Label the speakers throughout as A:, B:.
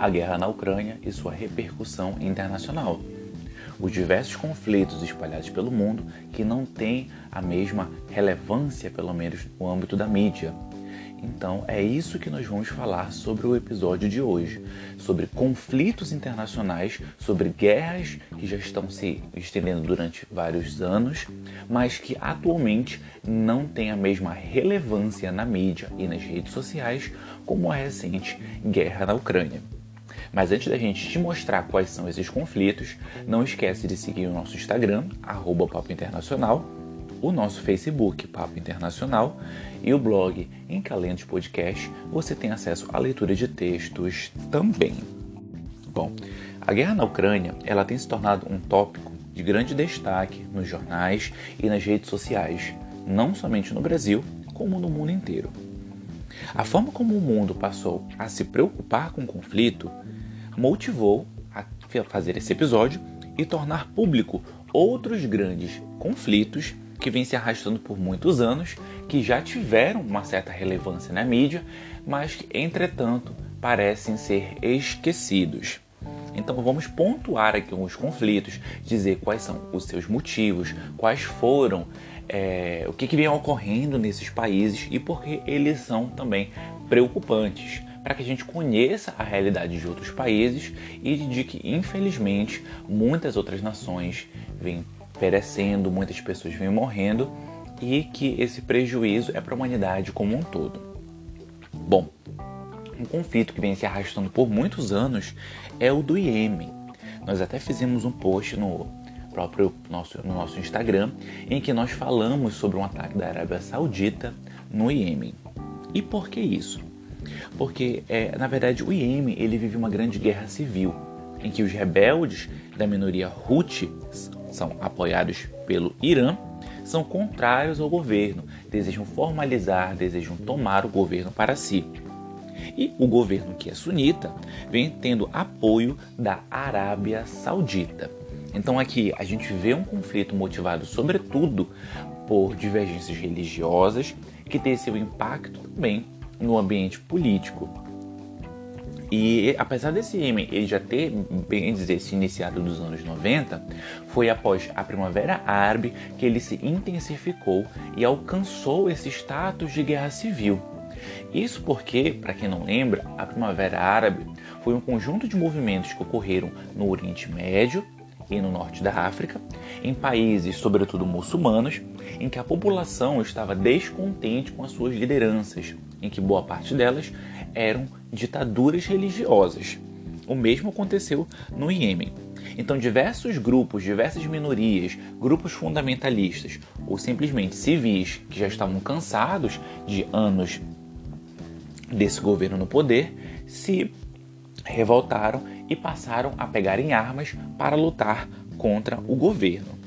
A: a guerra na Ucrânia e sua repercussão internacional. Os diversos conflitos espalhados pelo mundo que não têm a mesma relevância, pelo menos no âmbito da mídia. Então é isso que nós vamos falar sobre o episódio de hoje, sobre conflitos internacionais, sobre guerras que já estão se estendendo durante vários anos, mas que atualmente não têm a mesma relevância na mídia e nas redes sociais como a recente guerra na Ucrânia. Mas antes da gente te mostrar quais são esses conflitos, não esquece de seguir o nosso Instagram, arroba Papo Internacional, o nosso Facebook, Papo Internacional, e o blog Encalentos Podcast, você tem acesso à leitura de textos também. Bom, a guerra na Ucrânia ela tem se tornado um tópico de grande destaque nos jornais e nas redes sociais, não somente no Brasil, como no mundo inteiro. A forma como o mundo passou a se preocupar com o conflito motivou a fazer esse episódio e tornar público outros grandes conflitos que vêm se arrastando por muitos anos, que já tiveram uma certa relevância na mídia, mas que, entretanto, parecem ser esquecidos. Então vamos pontuar aqui os conflitos, dizer quais são os seus motivos, quais foram, é, o que, que vem ocorrendo nesses países e por que eles são também preocupantes para que a gente conheça a realidade de outros países e de que, infelizmente, muitas outras nações vêm perecendo, muitas pessoas vêm morrendo e que esse prejuízo é para a humanidade como um todo. Bom, um conflito que vem se arrastando por muitos anos é o do Iêmen. Nós até fizemos um post no próprio nosso, no nosso Instagram em que nós falamos sobre um ataque da Arábia Saudita no Iêmen. E por que isso? Porque é, na verdade o Iêmen ele vive uma grande guerra civil em que os rebeldes da minoria Houthi são apoiados pelo Irã são contrários ao governo, desejam formalizar, desejam tomar o governo para si. E o governo que é sunita vem tendo apoio da Arábia Saudita. Então aqui a gente vê um conflito motivado sobretudo por divergências religiosas que tem seu impacto também no ambiente político. E apesar desse Iêmen ele já ter, bem dizer, se iniciado nos anos 90, foi após a Primavera Árabe que ele se intensificou e alcançou esse status de guerra civil. Isso porque, para quem não lembra, a Primavera Árabe foi um conjunto de movimentos que ocorreram no Oriente Médio e no norte da África, em países, sobretudo muçulmanos, em que a população estava descontente com as suas lideranças, em que boa parte delas eram ditaduras religiosas. O mesmo aconteceu no Iêmen. Então, diversos grupos, diversas minorias, grupos fundamentalistas ou simplesmente civis que já estavam cansados de anos desse governo no poder se revoltaram e passaram a pegar em armas para lutar contra o governo.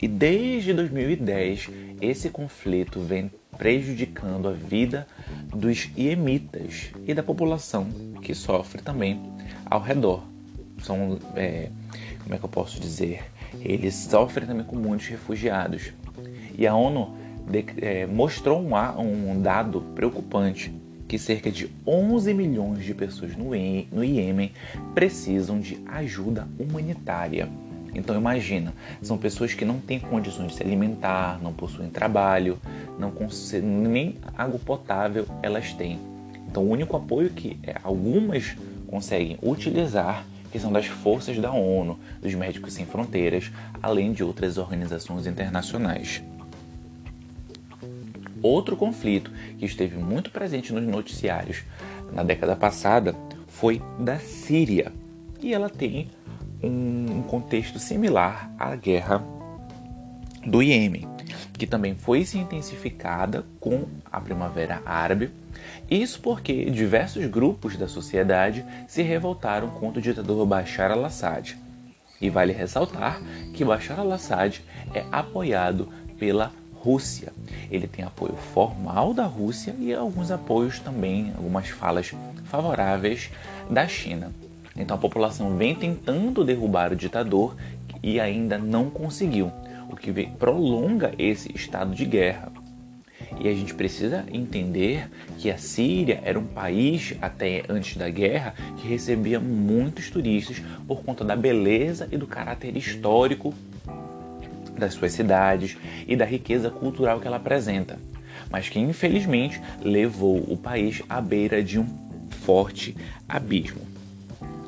A: E desde 2010, esse conflito vem prejudicando a vida dos iemitas e da população que sofre também ao redor. São, é, como é que eu posso dizer? Eles sofrem também com muitos refugiados. E a ONU de, é, mostrou um, um dado preocupante que cerca de 11 milhões de pessoas no, no Iêmen precisam de ajuda humanitária. Então imagina, são pessoas que não têm condições de se alimentar, não possuem trabalho, não nem água potável elas têm. Então o único apoio que é, algumas conseguem utilizar que são das forças da ONU, dos Médicos Sem Fronteiras, além de outras organizações internacionais. Outro conflito que esteve muito presente nos noticiários na década passada foi da Síria. E ela tem um contexto similar à guerra do Iêmen, que também foi se intensificada com a Primavera Árabe. Isso porque diversos grupos da sociedade se revoltaram contra o ditador Bashar al-Assad. E vale ressaltar que Bashar al-Assad é apoiado pela Rússia. Ele tem apoio formal da Rússia e alguns apoios também, algumas falas favoráveis da China. Então a população vem tentando derrubar o ditador e ainda não conseguiu, o que prolonga esse estado de guerra. E a gente precisa entender que a Síria era um país, até antes da guerra, que recebia muitos turistas por conta da beleza e do caráter histórico das suas cidades e da riqueza cultural que ela apresenta, mas que infelizmente levou o país à beira de um forte abismo.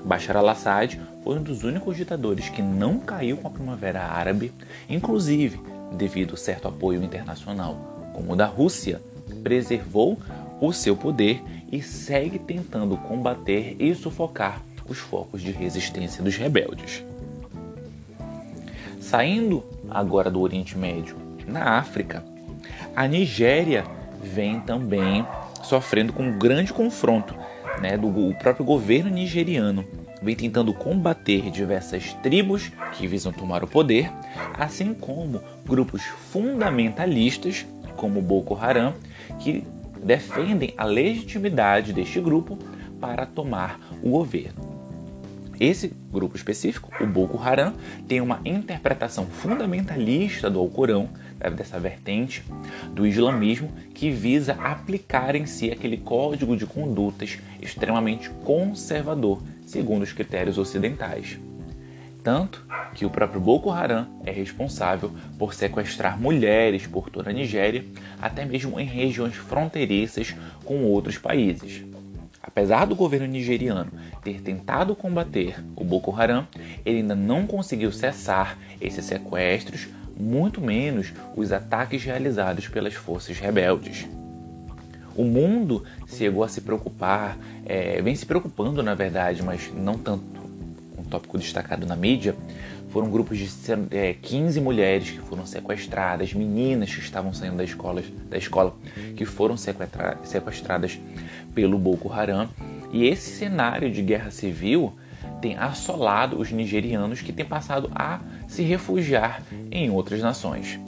A: Bashar al-Assad foi um dos únicos ditadores que não caiu com a Primavera Árabe, inclusive devido a certo apoio internacional como o da Rússia, preservou o seu poder e segue tentando combater e sufocar os focos de resistência dos rebeldes. Saindo agora do Oriente Médio, na África, a Nigéria vem também sofrendo com um grande confronto né, do próprio governo nigeriano vem tentando combater diversas tribos que visam tomar o poder, assim como grupos fundamentalistas como Boko Haram, que defendem a legitimidade deste grupo para tomar o governo. Esse grupo específico, o Boko Haram, tem uma interpretação fundamentalista do Alcorão, dessa vertente do islamismo, que visa aplicar em si aquele código de condutas extremamente conservador, segundo os critérios ocidentais. Tanto que o próprio Boko Haram é responsável por sequestrar mulheres por toda a Nigéria, até mesmo em regiões fronteiriças com outros países. Apesar do governo nigeriano ter tentado combater o Boko Haram, ele ainda não conseguiu cessar esses sequestros, muito menos os ataques realizados pelas forças rebeldes. O mundo chegou a se preocupar, é, vem se preocupando na verdade, mas não tanto tópico destacado na mídia, foram grupos de é, 15 mulheres que foram sequestradas, meninas que estavam saindo da escola, da escola que foram sequestradas pelo Boko Haram. E esse cenário de guerra civil tem assolado os nigerianos que têm passado a se refugiar em outras nações.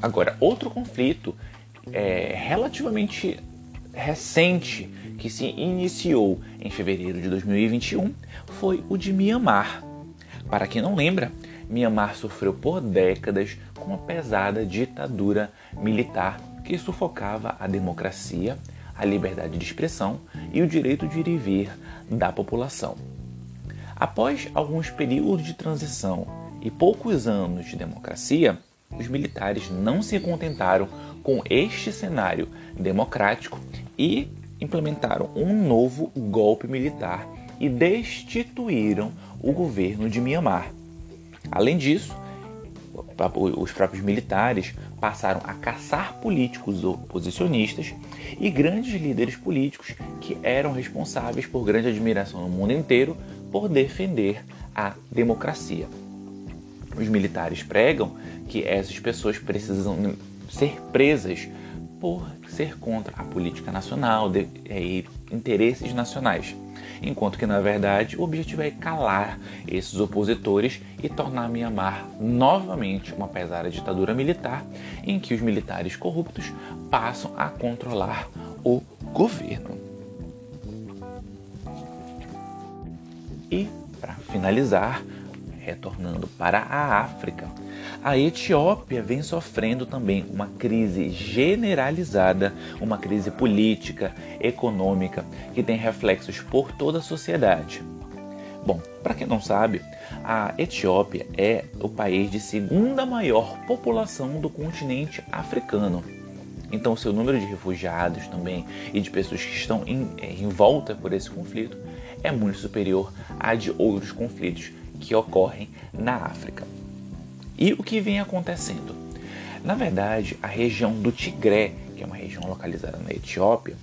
A: Agora, outro conflito é, relativamente recente que se iniciou em fevereiro de 2021 foi o de Mianmar. Para quem não lembra, Mianmar sofreu por décadas com uma pesada ditadura militar que sufocava a democracia, a liberdade de expressão e o direito de ir e vir da população. Após alguns períodos de transição e poucos anos de democracia, os militares não se contentaram com este cenário democrático e implementaram um novo golpe militar e destituíram o governo de Mianmar. Além disso, os próprios militares passaram a caçar políticos oposicionistas e grandes líderes políticos que eram responsáveis por grande admiração no mundo inteiro por defender a democracia. Os militares pregam que essas pessoas precisam ser presas por ser contra a política nacional de, é, e interesses nacionais, enquanto que na verdade o objetivo é calar esses opositores e tornar Myanmar novamente uma pesada ditadura militar em que os militares corruptos passam a controlar o governo. E para finalizar, retornando para a África, a Etiópia vem sofrendo também uma crise generalizada, uma crise política, econômica, que tem reflexos por toda a sociedade. Bom, para quem não sabe, a Etiópia é o país de segunda maior população do continente africano. Então, o seu número de refugiados também e de pessoas que estão em, é, em volta por esse conflito é muito superior a de outros conflitos que ocorrem na África. E o que vem acontecendo? Na verdade, a região do Tigré, que é uma região localizada na Etiópia,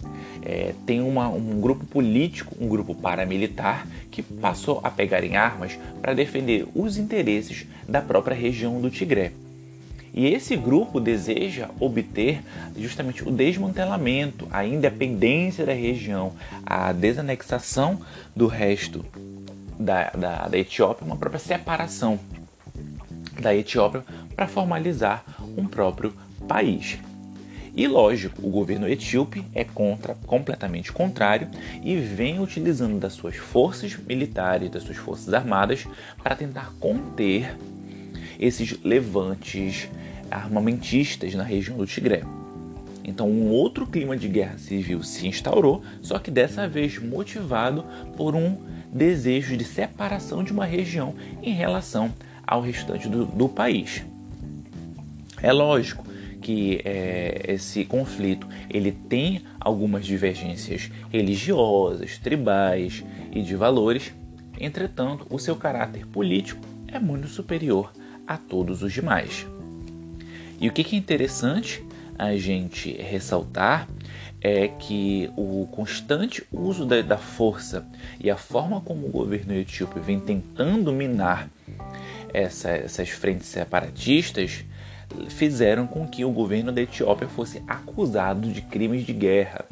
A: é, tem uma, um grupo político, um grupo paramilitar, que passou a pegar em armas para defender os interesses da própria região do Tigré. E esse grupo deseja obter justamente o desmantelamento, a independência da região, a desanexação do resto da, da, da Etiópia, uma própria separação da Etiópia para formalizar um próprio país. E lógico, o governo etíope é contra, completamente contrário e vem utilizando das suas forças militares, das suas forças armadas para tentar conter esses levantes armamentistas na região do Tigré. Então, um outro clima de guerra civil se instaurou, só que dessa vez motivado por um desejo de separação de uma região em relação ao restante do, do país. É lógico que é, esse conflito ele tem algumas divergências religiosas, tribais e de valores, entretanto, o seu caráter político é muito superior a todos os demais. E o que é interessante a gente ressaltar é que o constante uso da, da força e a forma como o governo etíope vem tentando minar essa, essas frentes separatistas fizeram com que o governo da Etiópia fosse acusado de crimes de guerra.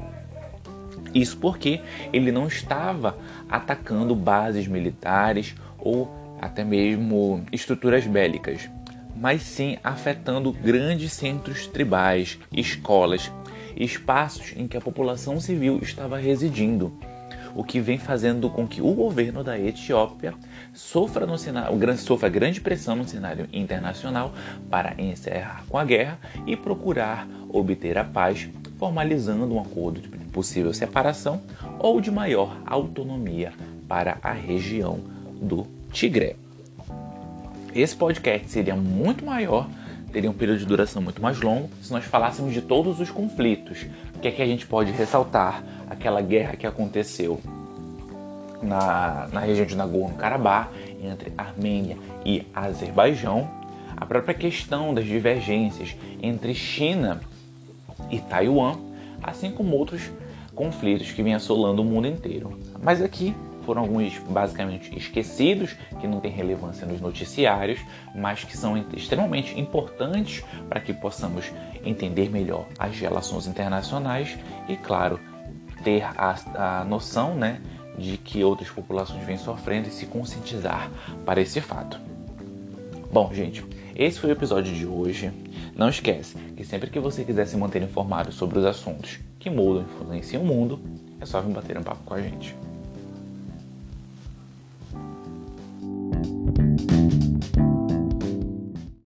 A: Isso porque ele não estava atacando bases militares ou até mesmo estruturas bélicas, mas sim afetando grandes centros tribais, escolas, espaços em que a população civil estava residindo, o que vem fazendo com que o governo da Etiópia sofra, no cenário, sofra grande pressão no cenário internacional para encerrar com a guerra e procurar obter a paz, formalizando um acordo de possível separação ou de maior autonomia para a região do Tigré. Esse podcast seria muito maior, teria um período de duração muito mais longo, se nós falássemos de todos os conflitos. O que é que a gente pode ressaltar? Aquela guerra que aconteceu na, na região de Nagorno-Karabakh, entre Armênia e Azerbaijão, a própria questão das divergências entre China e Taiwan, assim como outros conflitos que vêm assolando o mundo inteiro. Mas aqui foram alguns basicamente esquecidos, que não têm relevância nos noticiários, mas que são extremamente importantes para que possamos entender melhor as relações internacionais e, claro, ter a, a noção né, de que outras populações vêm sofrendo e se conscientizar para esse fato. Bom, gente, esse foi o episódio de hoje. Não esquece que sempre que você quiser se manter informado sobre os assuntos que mudam e influenciam o mundo, é só vir bater um papo com a gente.